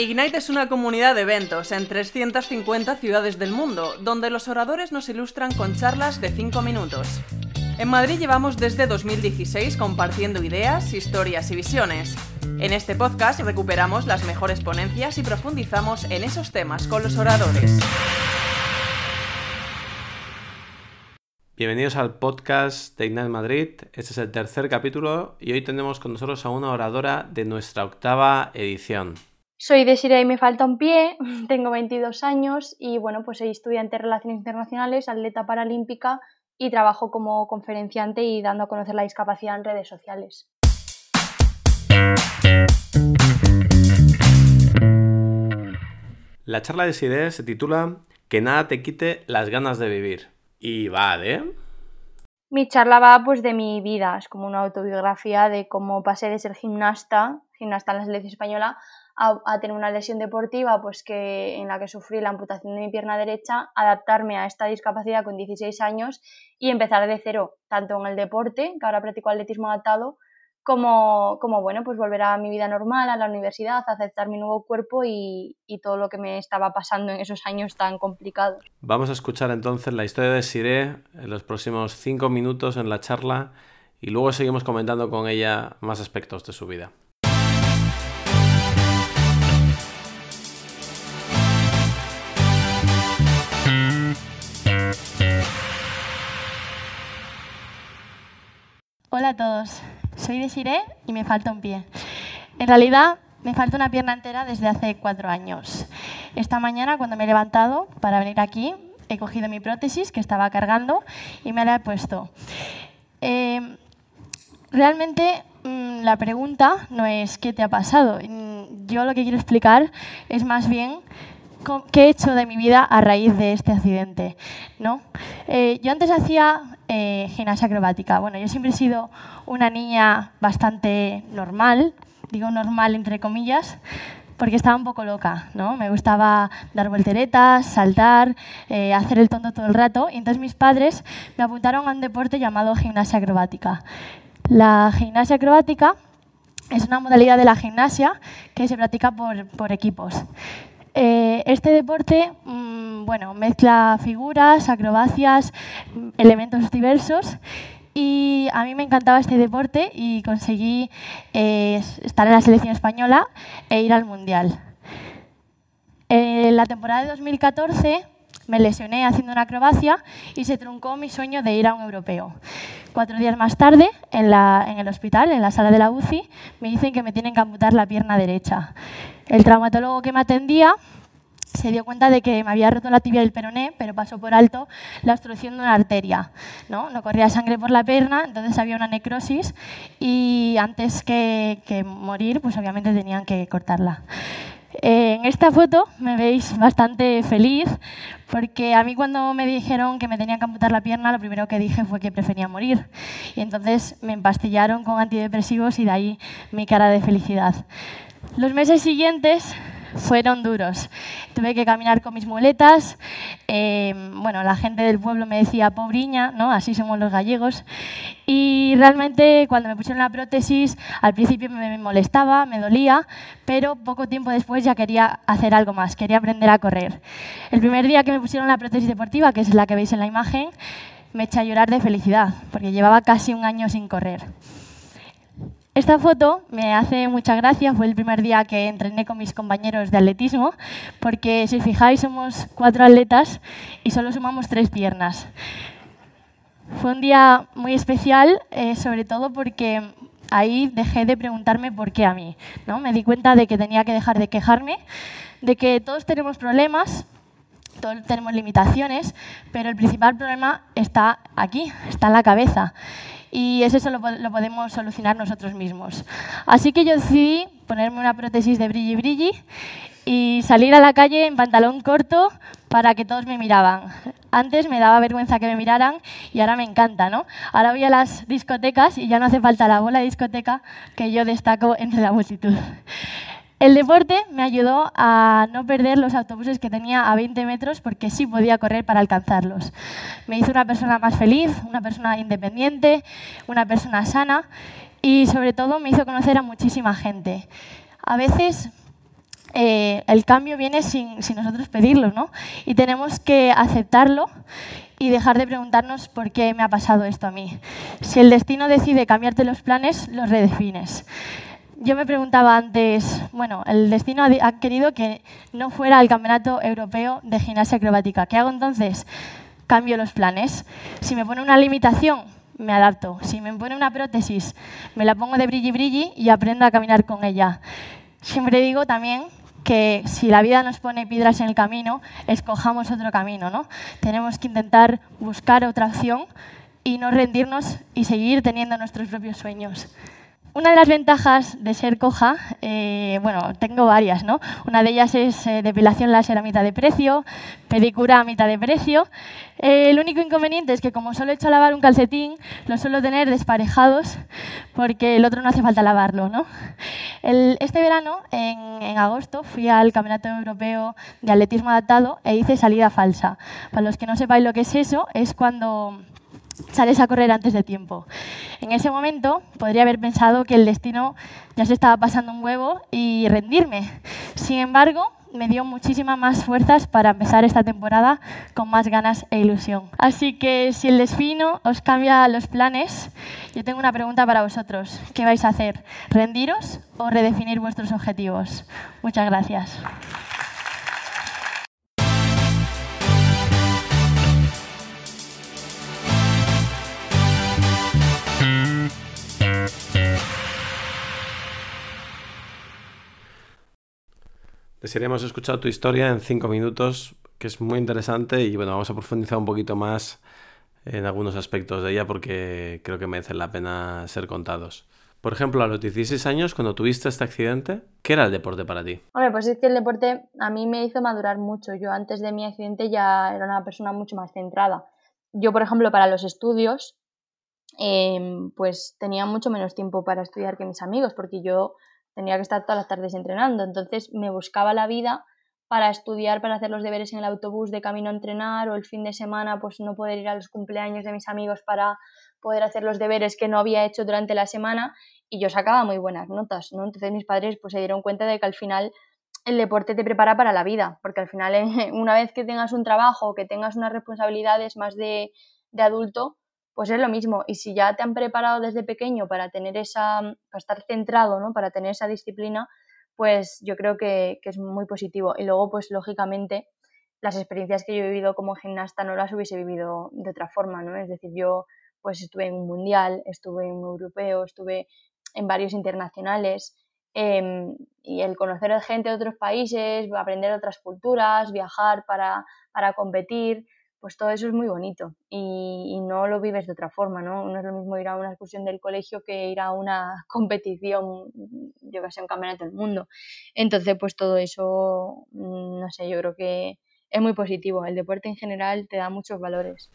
Ignite es una comunidad de eventos en 350 ciudades del mundo, donde los oradores nos ilustran con charlas de 5 minutos. En Madrid llevamos desde 2016 compartiendo ideas, historias y visiones. En este podcast recuperamos las mejores ponencias y profundizamos en esos temas con los oradores. Bienvenidos al podcast de Ignite Madrid. Este es el tercer capítulo y hoy tenemos con nosotros a una oradora de nuestra octava edición. Soy Desiree y me falta un pie, tengo 22 años y bueno, pues soy estudiante de Relaciones Internacionales, atleta paralímpica y trabajo como conferenciante y dando a conocer la discapacidad en redes sociales. La charla de Desiree se titula Que nada te quite las ganas de vivir. Y va ¿eh? Mi charla va pues de mi vida, es como una autobiografía de cómo pasé de ser gimnasta, gimnasta en la selección española, a, tener una lesión deportiva pues que, en la que sufrí la amputación de mi pierna derecha, adaptarme a esta discapacidad con 16 años y empezar de cero, tanto en el deporte, que ahora practico atletismo adaptado, como, como bueno, pues volver a mi vida normal, a la universidad, aceptar mi nuevo cuerpo y, y, todo lo que me estaba pasando en esos años tan complicados. Vamos a escuchar entonces la historia de Siré en los próximos cinco minutos en la charla y luego seguimos comentando con ella más aspectos de su vida. Hola a todos, soy Desiree y me falta un pie. En realidad, me falta una pierna entera desde hace cuatro años. Esta mañana, cuando me he levantado para venir aquí, he cogido mi prótesis que estaba cargando y me la he puesto. Em, realmente mm, la pregunta no es qué te ha pasado. Mm, yo lo que quiero explicar es más bien qué he hecho de mi vida a raíz de este accidente. ¿no? Eh, yo antes hacía eh, gimnasia acrobática. Bueno, yo siempre he sido una niña bastante normal, digo normal entre comillas, porque estaba un poco loca, ¿no? Me gustaba dar volteretas, saltar, eh, hacer el tonto todo el rato. Y entonces mis padres me apuntaron a un deporte llamado gimnasia acrobática. La gimnasia acrobática es una modalidad de la gimnasia que se practica por, por equipos. Este deporte mm, bueno, mezcla figuras, acrobacias, elementos diversos y a mí me encantaba este deporte y conseguí eh, estar en la selección española e ir al Mundial. En la temporada de 2014 me lesioné haciendo una acrobacia y se truncó mi sueño de ir a un europeo. Cuatro días más tarde, en, en, el hospital, en la sala de la UCI, me dicen que me tienen que amputar la pierna derecha. El traumatólogo que me atendía se dio cuenta de que me había roto la tibia del peroné, pero pasó por alto la obstrucción de una arteria. No, no corría sangre por la pierna, entonces había una necrosis y antes que, morir, pues obviamente tenían que cortarla. En esta foto me veis bastante feliz porque a mí cuando me dijeron que me tenían que amputar la pierna, lo primero que dije fue que prefería morir. Y entonces me empastillaron con antidepresivos y de ahí mi cara de felicidad. Los meses siguientes fueron duros. Tuve que caminar con mis muletas. Eh, bueno, la gente del pueblo me decía pobriña, ¿no? Así somos los gallegos. Y realmente cuando me pusieron la prótesis, al principio me molestaba, me dolía, pero poco tiempo después ya quería hacer algo más, quería aprender a correr. El primer día que me pusieron la prótesis deportiva, que es la que veis en la imagen, me eché a llorar de felicidad, porque llevaba casi un año sin correr. Esta foto me hace mucha gracia, fue el primer día que entrené con mis compañeros de atletismo, porque si fijáis somos cuatro atletas y solo sumamos tres piernas. Fue un día muy especial, eh, sobre todo porque ahí dejé de preguntarme por qué a mí. ¿no? Me di cuenta de que tenía que dejar de quejarme, de que todos tenemos problemas, todos tenemos limitaciones, pero el principal problema está aquí, está en la cabeza y eso lo, podemos solucionar nosotros mismos. Así que yo decidí ponerme una prótesis de brilli brilli y salir a la calle en pantalón corto para que todos me miraban. Antes me daba vergüenza que me miraran y ahora me encanta, ¿no? Ahora voy a las discotecas y ya no hace falta la bola de discoteca que yo destaco entre la multitud. El deporte me ayudó a no perder los autobuses que tenía a 20 metros porque sí podía correr para alcanzarlos. Me hizo una persona más feliz, una persona independiente, una persona sana y sobre todo me hizo conocer a muchísima gente. A veces eh, el cambio viene sin, sin, nosotros pedirlo, ¿no? Y tenemos que aceptarlo y dejar de preguntarnos por qué me ha pasado esto a mí. Si el destino decide cambiarte los planes, los redefines. Yo me preguntaba antes, bueno, el destino ha querido que no fuera al Campeonato Europeo de Gimnasia Acrobática. ¿Qué hago entonces? Cambio los planes. Si me pone una limitación, me adapto. Si me pone una prótesis, me la pongo de brilli brilli y aprendo a caminar con ella. Siempre digo también que si la vida nos pone piedras en el camino, escojamos otro camino, ¿no? Tenemos que intentar buscar otra opción y no rendirnos y seguir teniendo nuestros propios sueños. Una de las ventajas de ser coja, eh, bueno, tengo varias, ¿no? Una de ellas es eh, depilación láser a mitad de precio, pedicura a mitad de precio. Eh, el único inconveniente es que como solo he hecho lavar un calcetín, lo suelo tener desparejados porque el otro no hace falta lavarlo, ¿no? este verano, en, en agosto, fui al Campeonato Europeo de Atletismo Adaptado e hice salida falsa. Para los que no sepáis lo que es eso, es cuando sales a correr antes de tiempo. En ese momento podría haber pensado que el destino ya se estaba pasando un huevo y rendirme. Sin embargo, me dio muchísimas más fuerzas para empezar esta temporada con más ganas e ilusión. Así que si el destino os cambia los planes, yo tengo una pregunta para vosotros. ¿Qué vais a hacer? ¿Rendiros o redefinir vuestros objetivos? Muchas gracias. Desearíamos escuchar tu historia en cinco minutos, que es muy interesante y bueno, vamos a profundizar un poquito más en algunos aspectos de ella porque creo que merecen la pena ser contados. Por ejemplo, a los 16 años, cuando tuviste este accidente, ¿qué era el deporte para ti? Hombre, pues es que el deporte a mí me hizo madurar mucho. Yo antes de mi accidente ya era una persona mucho más centrada. Yo, por ejemplo, para los estudios, em, pues tenía mucho menos tiempo para estudiar que mis amigos, porque yo tenía que estar todas las tardes entrenando, entonces me buscaba la vida para estudiar, para hacer los deberes en el autobús de camino a entrenar o el fin de semana pues no poder ir a los cumpleaños de mis amigos para poder hacer los deberes que no había hecho durante la semana y yo sacaba muy buenas notas, ¿no? Entonces mis padres pues se dieron cuenta de que al final el deporte te prepara para la vida, porque al final una vez que tengas un trabajo, que tengas unas responsabilidades más de, de adulto, pues es lo mismo. Y si ya te han preparado desde pequeño para tener esa, para estar centrado, ¿no? Para tener esa disciplina, pues yo creo que, que es muy positivo. Y luego, pues lógicamente, las experiencias que yo he vivido como gimnasta no las hubiese vivido de otra forma, ¿no? Es decir, yo pues estuve en un mundial, estuve en un europeo, estuve en varios internacionales em, y el conocer a gente de otros países, aprender otras culturas, viajar para, para competir, pues todo eso es muy bonito y, no lo vives de otra forma, ¿no? No es lo mismo ir a una excursión del colegio que ir a una competición, yo que sé, un campeonato del mundo. Entonces, pues todo eso, mm, no sé, yo creo que es muy positivo. El deporte en general te da muchos valores.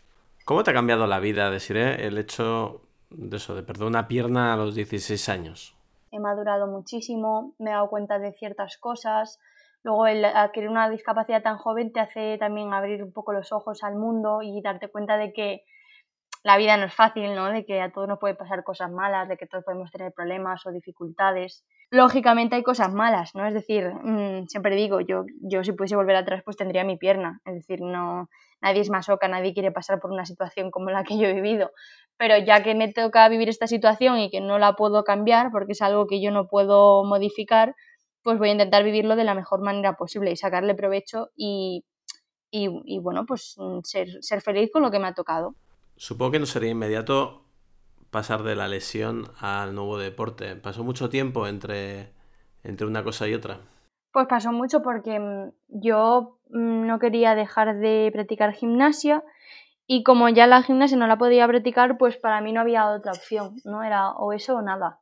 ¿Cómo te ha cambiado la vida, Desiree, el hecho de eso, de perder una pierna a los 16 años? He madurado muchísimo, me he dado cuenta de ciertas cosas, Luego el adquirir una discapacidad tan joven te hace también abrir un poco los ojos al mundo y darte cuenta de que la vida no es fácil, ¿no? De que a todos nos puede pasar cosas malas, de que todos podemos tener problemas o dificultades. Lógicamente hay cosas malas, ¿no? Es decir, mm, siempre digo, yo, yo si pudiese volver atrás, pues tendría mi pierna. Es decir, no, nadie es masoca, nadie quiere pasar por una situación como la que yo he vivido. Pero ya que me toca vivir esta situación y que no la puedo cambiar, porque es algo que yo no puedo modificar, pues voy a intentar vivirlo de la mejor manera posible y sacarle provecho y, y, bueno, pues mm, ser, ser feliz con lo que me ha tocado. Supongo que no sería inmediato pasar de la lesión al nuevo deporte. ¿Pasó mucho tiempo entre, entre una cosa y otra? Pues pasó mucho porque mm, yo mm, no quería dejar de practicar gimnasia y como ya la gimnasia no la podía practicar, pues para mí no había otra opción, ¿no? Era o eso o nada.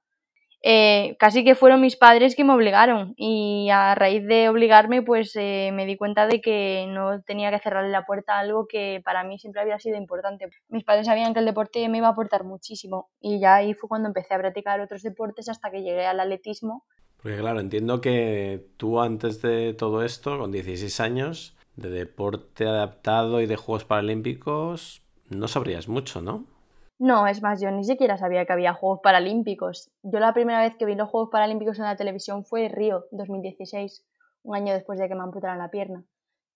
Eh, casi que fueron mis padres que me obligaron y a raíz de obligarme pues eh, me di cuenta de que no tenía que cerrarle la puerta a algo que para mí siempre había sido importante. Mis padres sabían que el deporte me iba a aportar muchísimo y ya ahí fue cuando empecé a practicar otros deportes hasta que llegué al atletismo. Porque claro, entiendo que tú antes de todo esto, con 16 años, de deporte adaptado y de Juegos Paralímpicos, no sabrías mucho, ¿no? No, es más, yo ni siquiera sabía que había Juegos Paralímpicos. Yo la primera vez que vi los Juegos Paralímpicos en la televisión fue Río 2016, un año después de que me amputaran la pierna.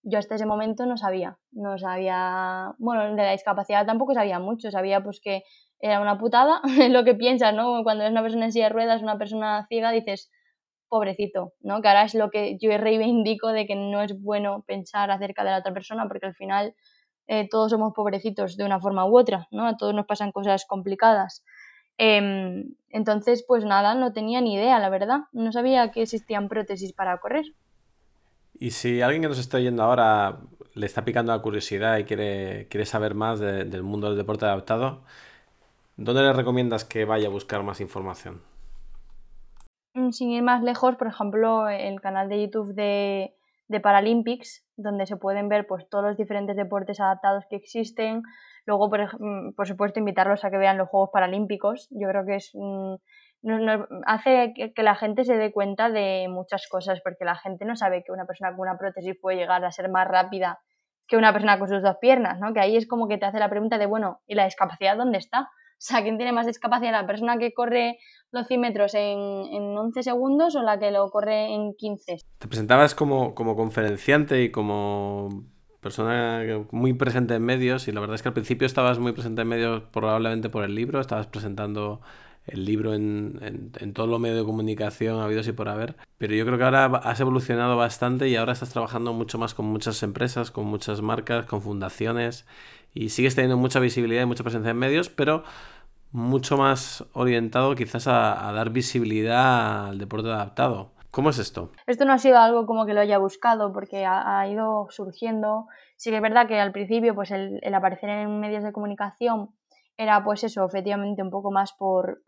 Yo hasta ese momento no sabía, no sabía, bueno, de la discapacidad tampoco sabía mucho, sabía pues que era una putada, es lo que piensas, ¿no? Cuando eres una persona en silla de ruedas, una persona ciega, dices, pobrecito, ¿no? Que ahora es lo que yo reivindico de que no es bueno pensar acerca de la otra persona porque al final eh, todos somos pobrecitos de una forma u otra, ¿no? A todos nos pasan cosas complicadas. Em, entonces, pues nada, no tenía ni idea, la verdad. No sabía que existían prótesis para correr. Y si alguien que nos está yendo ahora le está picando la curiosidad y quiere, quiere saber más del mundo del deporte adaptado, ¿dónde le recomiendas que vaya a buscar más información? Mm, sin ir más lejos, por ejemplo, el canal de YouTube de, de Paralympics, donde se pueden ver pues, todos los diferentes deportes adaptados que existen. Luego, por, mm, por supuesto, invitarlos a que vean los Juegos Paralímpicos. Yo creo que es hace que la gente se dé cuenta de muchas cosas, porque la gente no sabe que una persona con una prótesis puede llegar a ser más rápida que una persona con sus dos piernas, ¿no? Que ahí es como que te hace la pregunta de, bueno, ¿y la discapacidad dónde está? O sea, ¿quién tiene más discapacidad? ¿La persona que corre los 100 metros en, en 11 segundos o la que lo corre en 15? Te presentabas como, como conferenciante y como persona muy presente en medios y la verdad es que al principio estabas muy presente en medios probablemente por el libro, estabas presentando el libro en, en, todos los medios de comunicación habidos y por haber. Pero yo creo que ahora has evolucionado bastante y ahora estás trabajando mucho más con muchas empresas, con muchas marcas, con fundaciones y sigues teniendo mucha visibilidad y mucha presencia en medios, pero mucho más orientado quizás a, dar visibilidad al deporte adaptado. ¿Cómo es esto? Esto no ha sido algo como que lo haya buscado porque ha, ido surgiendo. Sí que es verdad que al principio pues el aparecer en medios de comunicación era pues eso, efectivamente un poco más por,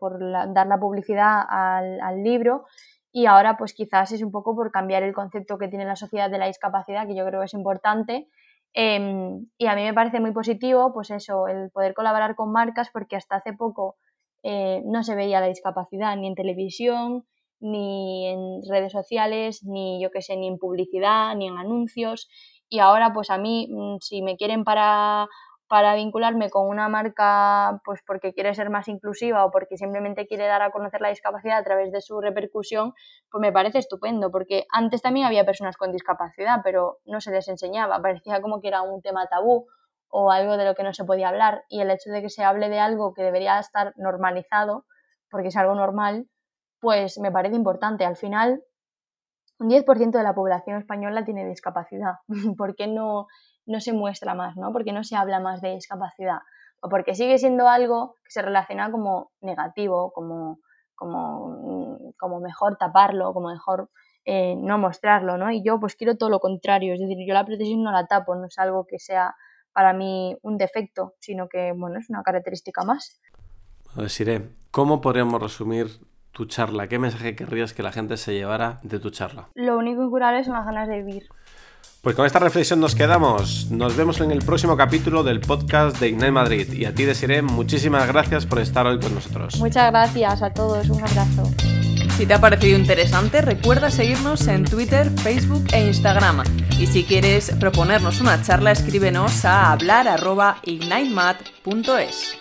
dar la publicidad al, libro y ahora pues quizás es un poco por cambiar el concepto que tiene la sociedad de la discapacidad, que yo creo que es importante. Em, y a mí me parece muy positivo pues eso, el poder colaborar con marcas porque hasta hace poco eh, no se veía la discapacidad ni en televisión, ni en redes sociales, ni yo qué sé, ni en publicidad, ni en anuncios. Y ahora pues a mí, mm, si me quieren para para vincularme con una marca pues porque quiere ser más inclusiva o porque simplemente quiere dar a conocer la discapacidad a través de su repercusión, pues me parece estupendo, porque antes también había personas con discapacidad, pero no se les enseñaba, parecía como que era un tema tabú o algo de lo que no se podía hablar y el hecho de que se hable de algo que debería estar normalizado, porque es algo normal, pues me parece importante. Al final, un 10% de la población española tiene discapacidad. ¿Por qué no no se muestra más, ¿no? Porque no se habla más de discapacidad o porque sigue siendo algo que se relaciona como negativo, como, como, como mejor taparlo, como mejor eh, no mostrarlo, ¿no? Y yo pues quiero todo lo contrario, es decir, yo la prótesis no la tapo, no es algo que sea para mí un defecto, sino que, bueno, es una característica más. Siré, ¿cómo podríamos resumir tu charla? ¿Qué mensaje querrías que la gente se llevara de tu charla? Lo único incurable son las ganas de vivir. Pues con esta reflexión nos quedamos. Nos vemos en el próximo capítulo del podcast de Ignite Madrid. Y a ti, Desiree, muchísimas gracias por estar hoy con nosotros. Muchas gracias a todos. Un abrazo. Si te ha parecido interesante, recuerda seguirnos en Twitter, Facebook e Instagram. Y si quieres proponernos una charla, escríbenos a hablar.ignitemad.es.